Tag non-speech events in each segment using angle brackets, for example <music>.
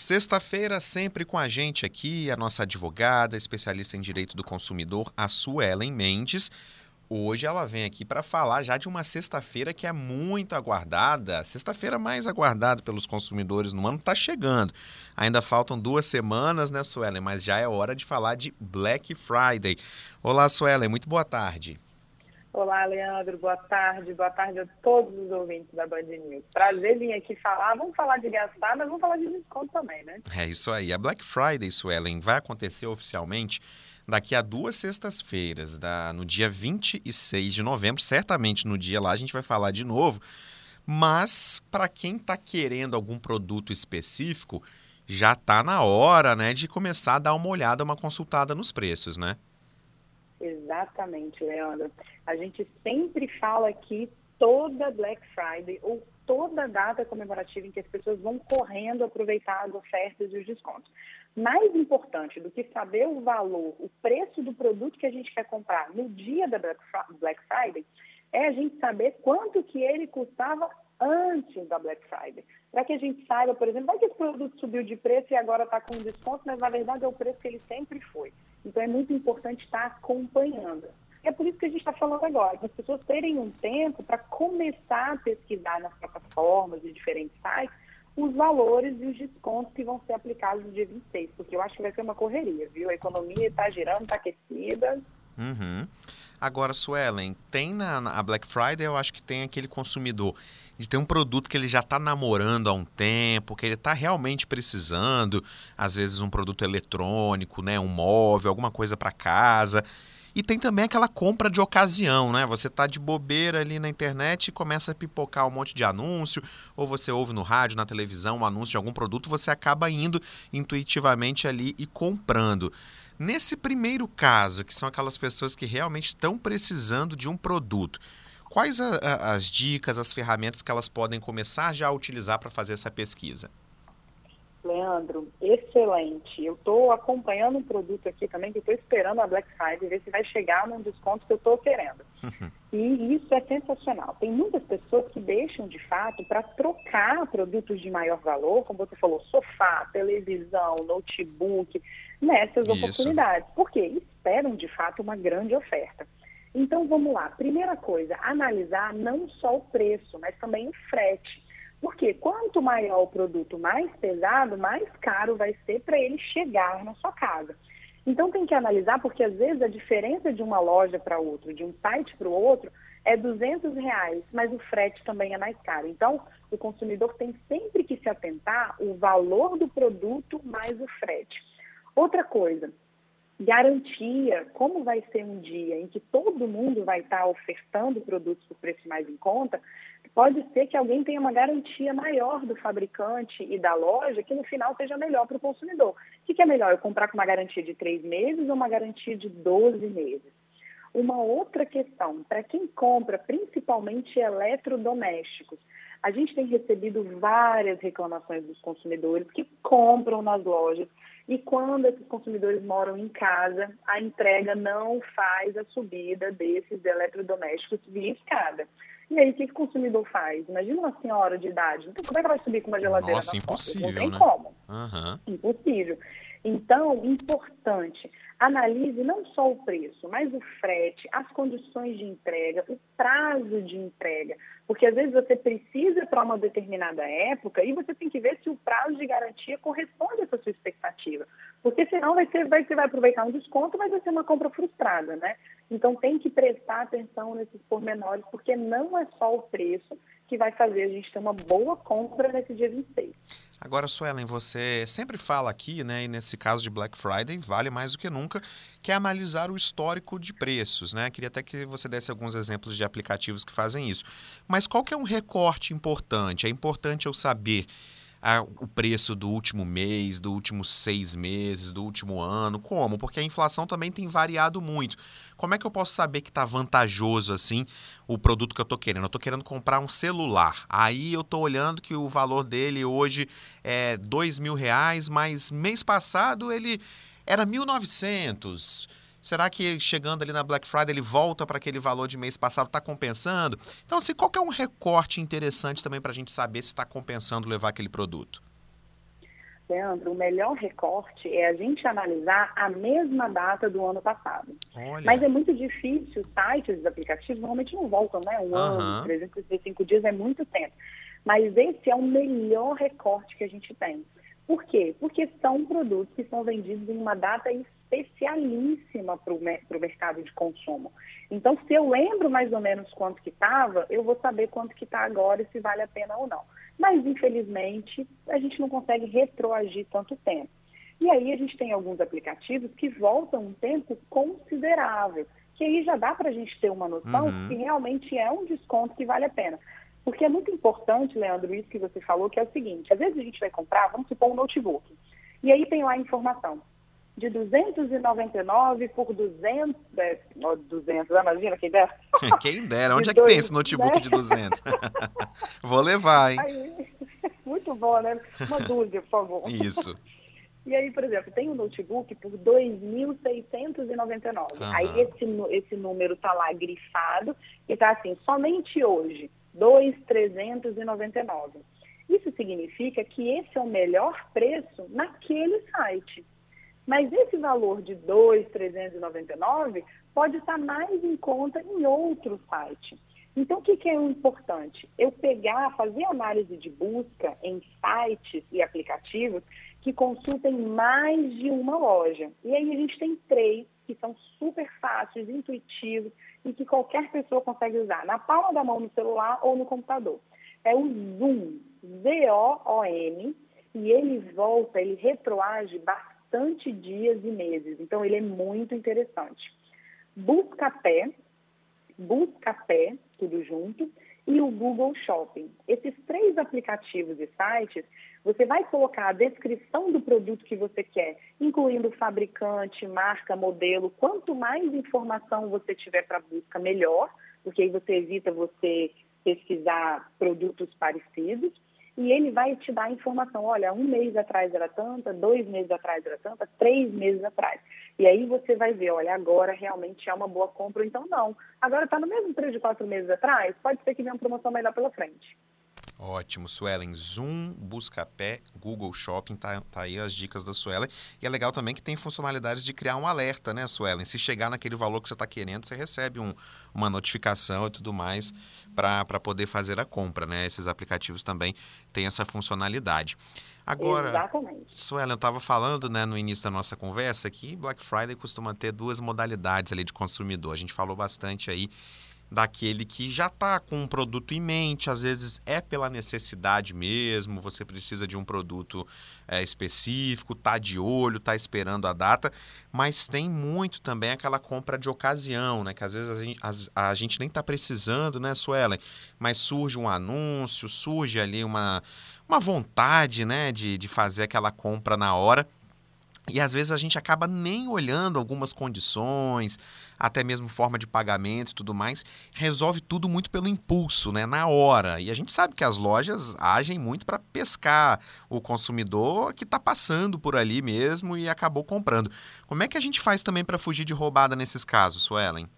Sexta-feira, sempre com a gente aqui, a nossa advogada, especialista em direito do consumidor, a Suelen Mendes. Hoje ela vem aqui para falar já de uma sexta-feira que é muito aguardada, sexta-feira mais aguardada pelos consumidores no ano, está chegando. Ainda faltam duas semanas, né, Suelen? Mas já é hora de falar de Black Friday. Olá, Suelen, muito boa tarde. Olá, Leandro. Boa tarde. Boa tarde a todos os ouvintes da Band News. Prazer vir aqui falar. Vamos falar de gastar, mas vamos falar de desconto também, né? É isso aí. A Black Friday, Suelen, vai acontecer oficialmente daqui a duas sextas-feiras, no dia 26 de novembro. Certamente no dia lá a gente vai falar de novo. Mas para quem está querendo algum produto específico, já está na hora né, de começar a dar uma olhada, uma consultada nos preços, né? Exatamente, Leandro. A gente sempre fala aqui toda Black Friday ou toda data comemorativa em que as pessoas vão correndo aproveitar as ofertas e os descontos. Mais importante do que saber o valor, o preço do produto que a gente quer comprar no dia da Black Friday, é a gente saber quanto que ele custava antes da Black Friday. Para que a gente saiba, por exemplo, vai que esse produto subiu de preço e agora está com desconto, mas na verdade é o preço que ele sempre foi. Então é muito importante estar acompanhando. É por isso que a gente está falando agora, para as pessoas terem um tempo para começar a pesquisar nas plataformas e diferentes sites os valores e os descontos que vão ser aplicados no dia 26, porque eu acho que vai ser uma correria, viu? A economia está girando, está aquecida. Uhum. Agora, Suelen, tem na, na Black Friday, eu acho que tem aquele consumidor de ter um produto que ele já está namorando há um tempo, que ele está realmente precisando, às vezes um produto eletrônico, né, um móvel, alguma coisa para casa. E tem também aquela compra de ocasião, né? Você tá de bobeira ali na internet e começa a pipocar um monte de anúncio, ou você ouve no rádio, na televisão, um anúncio de algum produto, você acaba indo intuitivamente ali e comprando. Nesse primeiro caso, que são aquelas pessoas que realmente estão precisando de um produto, quais a, a, as dicas, as ferramentas que elas podem começar já a utilizar para fazer essa pesquisa? Leandro, excelente. Eu estou acompanhando um produto aqui também que estou esperando a Black Friday ver se vai chegar num desconto que eu estou querendo. E isso é sensacional. Tem muitas pessoas que deixam de fato para trocar produtos de maior valor, como você falou, sofá, televisão, notebook, nessas isso. oportunidades. Porque esperam de fato uma grande oferta. Então vamos lá. Primeira coisa, analisar não só o preço, mas também o frete. Porque quanto maior o produto mais pesado, mais caro vai ser para ele chegar na sua casa. Então tem que analisar, porque às vezes a diferença de uma loja para outra, de um site para o outro, é 200 reais, mas o frete também é mais caro. Então, o consumidor tem sempre que se atentar o valor do produto mais o frete. Outra coisa, garantia, como vai ser um dia em que todo mundo vai estar ofertando produtos por preço mais em conta, pode ser que alguém tenha uma garantia maior do fabricante e da loja que no final seja melhor para o consumidor. O que é melhor, eu comprar com uma garantia de três meses ou uma garantia de 12 meses? Uma outra questão, para quem compra principalmente eletrodomésticos, a gente tem recebido várias reclamações dos consumidores que compram nas lojas e quando esses consumidores moram em casa, a entrega não faz a subida desses eletrodomésticos via escada. E aí, o que, que o consumidor faz? Imagina uma senhora de idade. Então, como é que vai subir com uma geladeira Nossa, impossível, Não tem né? como. Uhum. Impossível. Então, importante, analise não só o preço, mas o frete, as condições de entrega, o prazo de entrega. Porque às vezes você precisa para uma determinada época e você tem que ver se o prazo de garantia corresponde a essa sua expectativa. Porque senão vai ser, vai, você vai aproveitar um desconto, mas vai ser uma compra frustrada, né? Então tem que prestar atenção nesses pormenores, porque não é só o preço que vai fazer a gente ter uma boa compra nesse dia 26. Agora, Suelen, você sempre fala aqui, né, e nesse caso de Black Friday, vale mais do que nunca, que é analisar o histórico de preços, né? Queria até que você desse alguns exemplos de aplicativos que fazem isso. Mas qual que é um recorte importante? É importante eu saber o preço do último mês, do último seis meses, do último ano? Como? Porque a inflação também tem variado muito. Como é que eu posso saber que está vantajoso assim o produto que eu estou querendo? Eu estou querendo comprar um celular. Aí eu estou olhando que o valor dele hoje é dois mil reais, mas mês passado ele era 1.900. Será que chegando ali na Black Friday ele volta para aquele valor de mês passado? Está compensando? Então, assim, qual é um recorte interessante também para a gente saber se está compensando levar aquele produto? Leandro, o melhor recorte é a gente analisar a mesma data do ano passado. Olha. Mas é muito difícil, sites, aplicativos normalmente não voltam, né? Um uhum. ano, 365 dias é muito tempo. Mas esse é o melhor recorte que a gente tem. Por quê? Porque são produtos que são vendidos em uma data especialíssima para o mercado de consumo. Então, se eu lembro mais ou menos quanto que estava, eu vou saber quanto que está agora e se vale a pena ou não. Mas, infelizmente, a gente não consegue retroagir tanto tempo. E aí a gente tem alguns aplicativos que voltam um tempo considerável, que aí já dá para a gente ter uma noção uhum. que realmente é um desconto que vale a pena. Porque é muito importante, Leandro, isso que você falou, que é o seguinte, às vezes a gente vai comprar, vamos supor, um notebook, e aí tem lá a informação, de 299 por 200, é, 200, imagina quem dera. <laughs> Quem dera, onde de é que dois, tem esse notebook né? de 200? <laughs> Vou levar, hein? Aí, muito bom, né? Uma dúzia, por favor. Isso. E aí, por exemplo, tem um notebook por 2.699. Uhum. Aí esse, esse número está lá grifado e está assim, somente hoje, 2.399. Isso significa que esse é o melhor preço naquele site. Mas esse valor de 2,399 pode estar mais em conta em outro site. Então, o que, que é importante? Eu pegar, fazer análise de busca em sites e aplicativos que consultem mais de uma loja. E aí a gente tem três que são super fáceis, intuitivos e que qualquer pessoa consegue usar na palma da mão no celular ou no computador. É o Zoom, Z-O-O-M, e ele volta, ele retroage bastante dias e meses. Então, ele é muito interessante. Buscapé, Buscapé, tudo junto, e o Google Shopping. Esses três aplicativos e sites, você vai colocar a descrição do produto que você quer, incluindo fabricante, marca, modelo. Quanto mais informação você tiver para busca, melhor, porque aí você evita você pesquisar produtos parecidos e ele vai te dar informação. Olha, um mês atrás era tanta, dois meses atrás era tanta, três meses atrás. E aí você vai ver, olha, agora realmente é uma boa compra, então não. Agora está no mesmo preço de quatro meses atrás, pode ser que venha uma promoção melhor pela frente. Ótimo, Suelen. Zoom, Buscapé, Google Shopping, tá, tá aí as dicas da Suelen. E é legal também que tem funcionalidades de criar um alerta, né, Suelen? Se chegar naquele valor que você está querendo, você recebe um, uma notificação e tudo mais para poder fazer a compra, né? Esses aplicativos também têm essa funcionalidade. Agora, Exatamente. Suelen, eu estava falando né, no início da nossa conversa que Black Friday costuma ter duas modalidades ali de consumidor. A gente falou bastante aí daquele que já está com um produto em mente, às vezes é pela necessidade mesmo, você precisa de um produto é, específico, tá de olho, tá esperando a data, mas tem muito também aquela compra de ocasião, né? Que às vezes a gente, a, a gente nem está precisando, né, Suelen? Mas surge um anúncio, surge ali uma, uma vontade, né, de, de fazer aquela compra na hora. E às vezes a gente acaba nem olhando algumas condições, até mesmo forma de pagamento e tudo mais, resolve tudo muito pelo impulso, né, na hora. E a gente sabe que as lojas agem muito para pescar o consumidor que está passando por ali mesmo e acabou comprando. Como é que a gente faz também para fugir de roubada nesses casos, Suelen?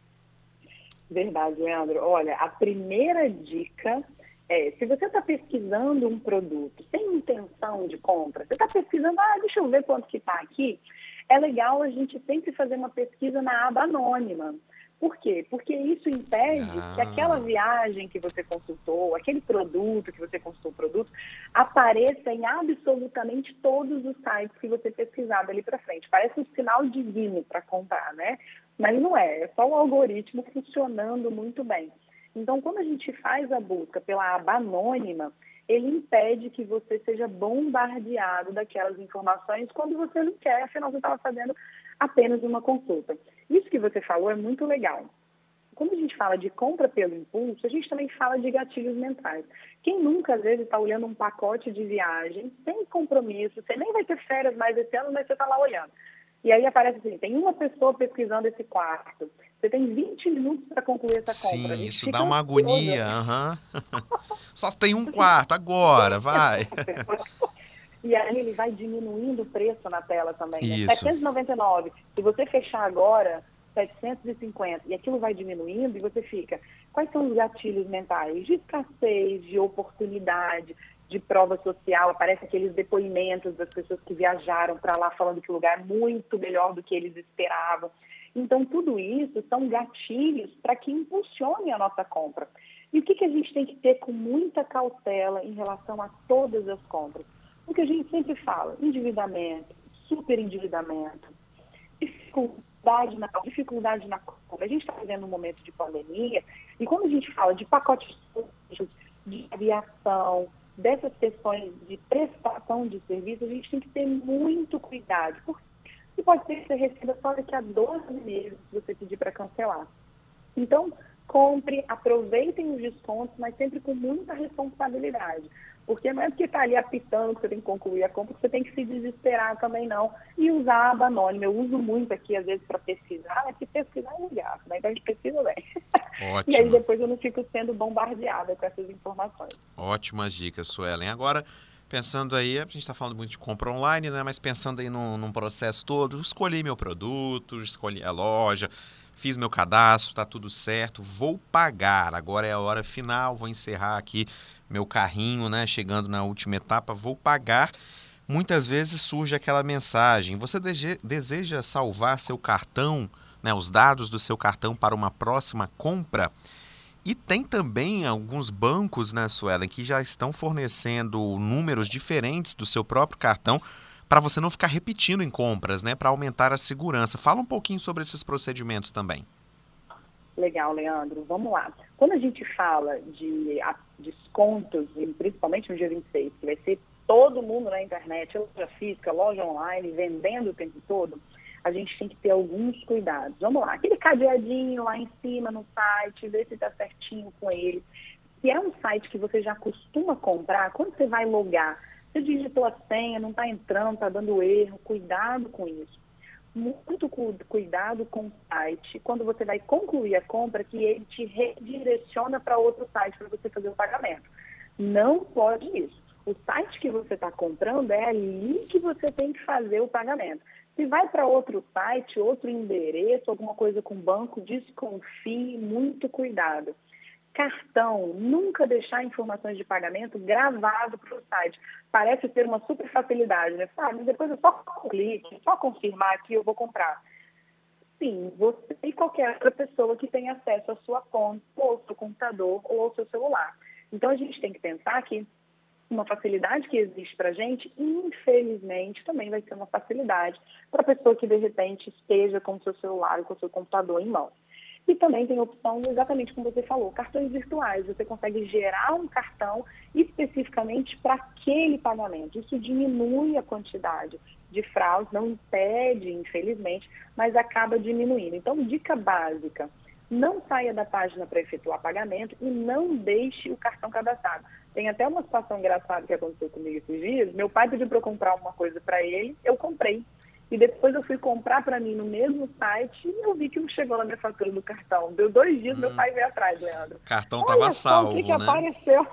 Verdade, Leandro. Olha, a primeira dica é, se você está pesquisando um produto sem intenção de compra, você está pesquisando, ah, deixa eu ver quanto que está aqui, é legal a gente sempre fazer uma pesquisa na aba anônima. Por quê? Porque isso impede ah. que aquela viagem que você consultou, aquele produto que você consultou o produto, apareça em absolutamente todos os sites que você pesquisar dali para frente. Parece um sinal divino para comprar, né? Mas não é, é só o algoritmo funcionando muito bem. Então, quando a gente faz a busca pela aba anônima, ele impede que você seja bombardeado daquelas informações quando você não quer, afinal você estava fazendo apenas uma consulta. Isso que você falou é muito legal. Quando a gente fala de compra pelo impulso, a gente também fala de gatilhos mentais. Quem nunca, às vezes, está olhando um pacote de viagem sem compromisso, você nem vai ter férias mais esse ano, mas você está lá olhando. E aí aparece assim, tem uma pessoa pesquisando esse quarto, você tem 20 minutos para concluir essa Sim, compra. Sim, isso dá uma agonia. Uhum. <laughs> Só tem um quarto, agora, vai. <laughs> E aí ele vai diminuindo o preço na tela também. Né? 799. Se você fechar agora, 750. E aquilo vai diminuindo e você fica. Quais são os gatilhos mentais? De escassez, de oportunidade. de prova social, aparece aqueles depoimentos das pessoas que viajaram para lá falando que o lugar é muito melhor do que eles esperavam. Então, tudo isso são gatilhos para que impulsione a nossa compra. E o que, que a gente tem que ter com muita cautela em relação a todas as compras? O que a gente sempre fala, endividamento, superendividamento, dificuldade na, dificuldade na compra. A gente está vivendo um momento de pandemia e quando a gente fala de pacotes de aviação, dessas questões de prestação de serviço, a gente tem que ter muito cuidado, porque pode ser que você receba só daqui a 12 meses se você pedir para cancelar. Então, compre, aproveitem os descontos, mas sempre com muita responsabilidade. Porque não é porque está ali apitando que você tem que concluir a compra, que você tem que se desesperar também não. E usar a aba anônima. Eu uso muito aqui, às vezes, para pesquisar, mas que pesquisar é legal, né? Então a gente pesquisa bem. Ótimo. <laughs> e aí depois eu não fico sendo bombardeada com essas informações. Ótimas dicas, Suelen. Agora, pensando aí, a gente está falando muito de compra online, né? Mas pensando aí num, num processo todo, escolhi meu produto, escolhi a loja, fiz meu cadastro, está tudo certo, vou pagar. Agora é a hora final, vou encerrar aqui meu carrinho, né? Chegando na última etapa, vou pagar. Muitas vezes surge aquela mensagem: você deseja salvar seu cartão, né, os dados do seu cartão para uma próxima compra? E tem também alguns bancos, né, Suelen, que já estão fornecendo números diferentes do seu próprio cartão para você não ficar repetindo em compras, né, para aumentar a segurança. Fala um pouquinho sobre esses procedimentos também. Legal, Leandro. Vamos lá. Quando a gente fala de descontos, principalmente no dia 26, que vai ser todo mundo na internet, loja física, loja online, vendendo o tempo todo, a gente tem que ter alguns cuidados. Vamos lá, aquele cadeadinho lá em cima no site, ver se está certinho com ele. Se é um site que você já costuma comprar, quando você vai logar, você digitou a senha, não está entrando, está dando erro, cuidado com isso. Muito cuidado com o site. Quando você vai concluir a compra, que ele te redireciona para outro site para você fazer o pagamento. Não pode isso. O site que você está comprando é ali que você tem que fazer o pagamento. Se vai para outro site, outro endereço, alguma coisa com banco, desconfie, muito cuidado cartão, nunca deixar informações de pagamento gravado para o site. Parece ter uma super facilidade, né? Ah, mas depois eu só clique, só confirmar que eu vou comprar. Sim, você e qualquer outra pessoa que tenha acesso à sua conta, ou ao seu computador, ou ao seu celular. Então a gente tem que pensar que uma facilidade que existe para a gente, infelizmente, também vai ser uma facilidade para a pessoa que de repente esteja com o seu celular e com o seu computador em mãos. E também tem a opção, exatamente como você falou, cartões virtuais. Você consegue gerar um cartão especificamente para aquele pagamento. Isso diminui a quantidade de fraudes, não impede, infelizmente, mas acaba diminuindo. Então, dica básica: não saia da página para efetuar pagamento e não deixe o cartão cadastrado. Tem até uma situação engraçada que aconteceu comigo esses dias. Meu pai pediu para eu comprar uma coisa para ele, eu comprei. E depois eu fui comprar para mim no mesmo site e eu vi que não chegou na minha fatura do cartão. Deu dois dias, hum. meu pai veio atrás, Leandro. O cartão estava salvo, que, que né? apareceu.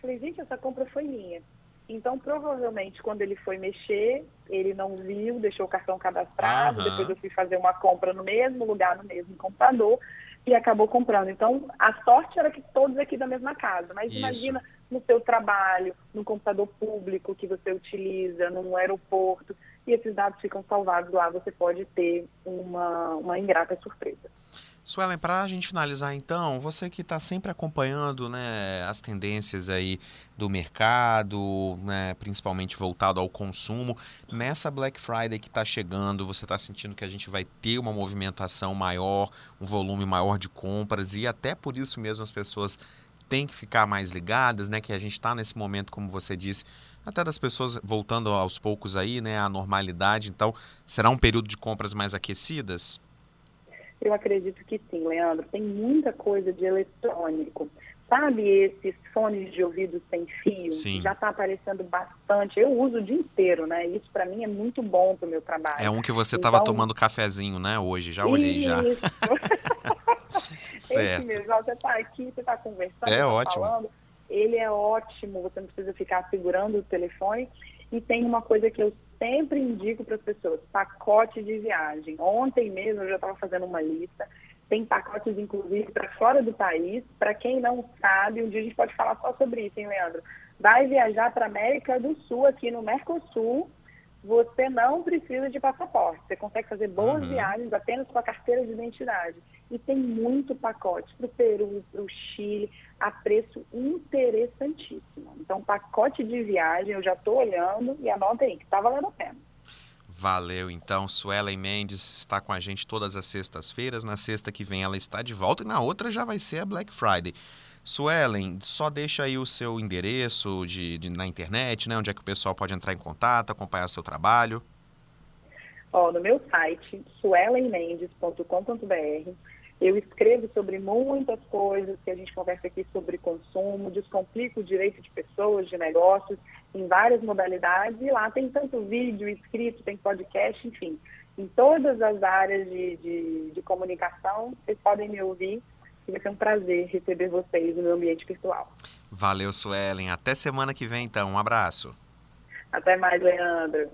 Falei, gente, essa compra foi minha. Então, provavelmente, quando ele foi mexer, ele não viu, deixou o cartão cadastrado. Uhum. Depois eu fui fazer uma compra no mesmo lugar, no mesmo computador, e acabou comprando. Então, a sorte era que todos aqui da mesma casa. Mas Isso. imagina no seu trabalho, no computador público que você utiliza, no aeroporto e esses dados ficam salvados lá, você pode ter uma, uma ingrata surpresa. Suelen, para a gente finalizar então, você que está sempre acompanhando né, as tendências aí do mercado, né, principalmente voltado ao consumo, nessa Black Friday que está chegando, você está sentindo que a gente vai ter uma movimentação maior, um volume maior de compras e até por isso mesmo as pessoas têm que ficar mais ligadas, né, que a gente está nesse momento, como você disse, até das pessoas voltando aos poucos aí, né, à normalidade. Então, será um período de compras mais aquecidas? Eu acredito que sim, Leandro. Tem muita coisa de eletrônico. Sabe esses fones de ouvido sem fio? Sim. Já está aparecendo bastante. Eu uso o dia inteiro, né? Isso para mim é muito bom para o meu trabalho. É um que você estava então... tomando cafezinho, né? Hoje, já olhei Isso. já. <laughs> certo. Esse mesmo, você está aqui, você está conversando, é tá ótimo. falando ele é ótimo, você não precisa ficar segurando o telefone. E tem uma coisa que eu sempre indico para as pessoas: pacote de viagem. Ontem mesmo eu já estava fazendo uma lista. Tem pacotes, inclusive, para fora do país. Para quem não sabe, um dia a gente pode falar só sobre isso, hein, Leandro? vai viajar para a América do Sul, aqui no Mercosul, você não precisa de passaporte. Você consegue fazer boas uhum. viagens apenas com a carteira de identidade. E tem muito pacote para o Peru, para o Chile, a preço interessantíssimo. Então, pacote de viagem, eu já estou olhando e anota aí, que está valendo a pena. Valeu, então. Suelen Mendes está com a gente todas as sextas-feiras. Na sexta que vem ela está de volta e na outra já vai ser a Black Friday. Suelen, só deixa aí o seu endereço de, de, na internet, né? Onde é que o pessoal pode entrar em contato, acompanhar seu trabalho. Ó, no meu site, suelenmendes.com.br, eu escrevo sobre muitas coisas que a gente conversa aqui sobre consumo, descomplico o direito de pessoas, de negócios, em várias modalidades, e lá tem tanto vídeo, escrito, tem podcast, enfim. Em todas as áreas de, de, de comunicação, vocês podem me ouvir vai ser um prazer receber vocês no meu ambiente virtual. Valeu, Suelen. Até semana que vem, então. Um abraço. Até mais, Leandro.